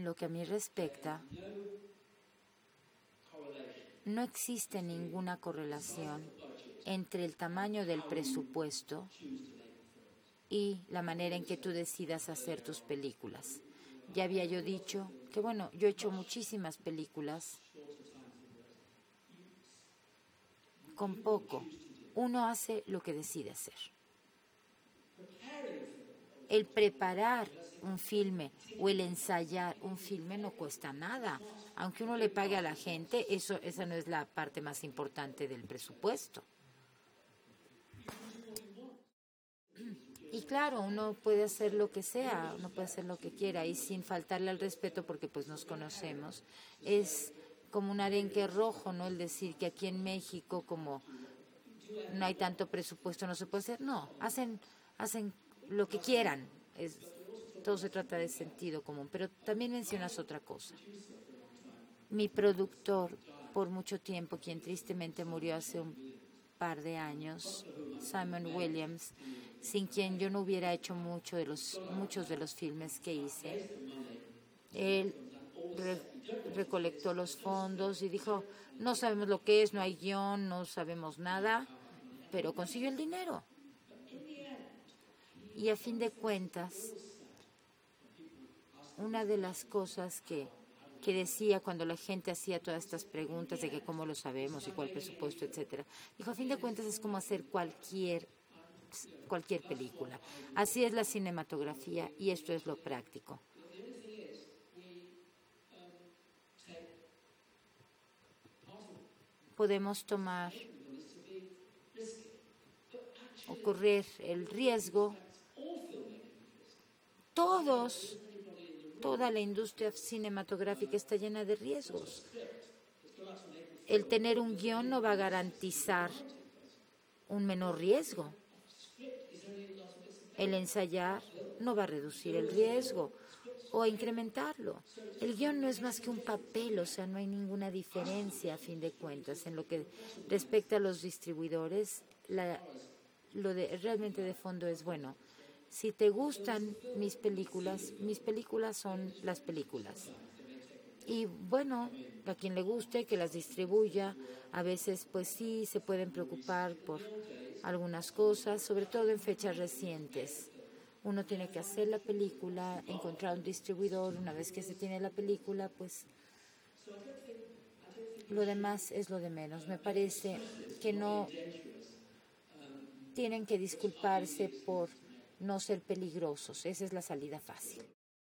En lo que a mí respecta, no existe ninguna correlación entre el tamaño del presupuesto y la manera en que tú decidas hacer tus películas. Ya había yo dicho que, bueno, yo he hecho muchísimas películas con poco. Uno hace lo que decide hacer. El preparar un filme o el ensayar un filme no cuesta nada. Aunque uno le pague a la gente, eso, esa no es la parte más importante del presupuesto. Y claro, uno puede hacer lo que sea, uno puede hacer lo que quiera y sin faltarle al respeto porque pues nos conocemos. Es como un arenque rojo, ¿no? El decir que aquí en México como no hay tanto presupuesto no se puede hacer. No, hacen, hacen lo que quieran. Es, todo se trata de sentido común. Pero también mencionas otra cosa. Mi productor, por mucho tiempo, quien tristemente murió hace un par de años, Simon Williams, sin quien yo no hubiera hecho mucho de los, muchos de los filmes que hice. Él recolectó los fondos y dijo, no sabemos lo que es, no hay guion, no sabemos nada, pero consiguió el dinero. Y a fin de cuentas, una de las cosas que que decía cuando la gente hacía todas estas preguntas de que cómo lo sabemos y cuál presupuesto, etcétera. Dijo, a fin de cuentas es como hacer cualquier cualquier película. Así es la cinematografía y esto es lo práctico. Podemos tomar o correr el riesgo. Todos toda la industria cinematográfica está llena de riesgos. El tener un guion no va a garantizar un menor riesgo. El ensayar no va a reducir el riesgo o a incrementarlo. El guion no es más que un papel, o sea, no hay ninguna diferencia a fin de cuentas. En lo que respecta a los distribuidores, lo de, realmente de fondo es bueno si te gustan mis películas, mis películas son las películas. Y bueno, a quien le guste, que las distribuya. A veces, pues sí, se pueden preocupar por algunas cosas, sobre todo en fechas recientes. Uno tiene que hacer la película, encontrar un distribuidor. Una vez que se tiene la película, pues lo demás es lo de menos. Me parece que no tienen que disculparse por no ser peligrosos. Esa es la salida fácil.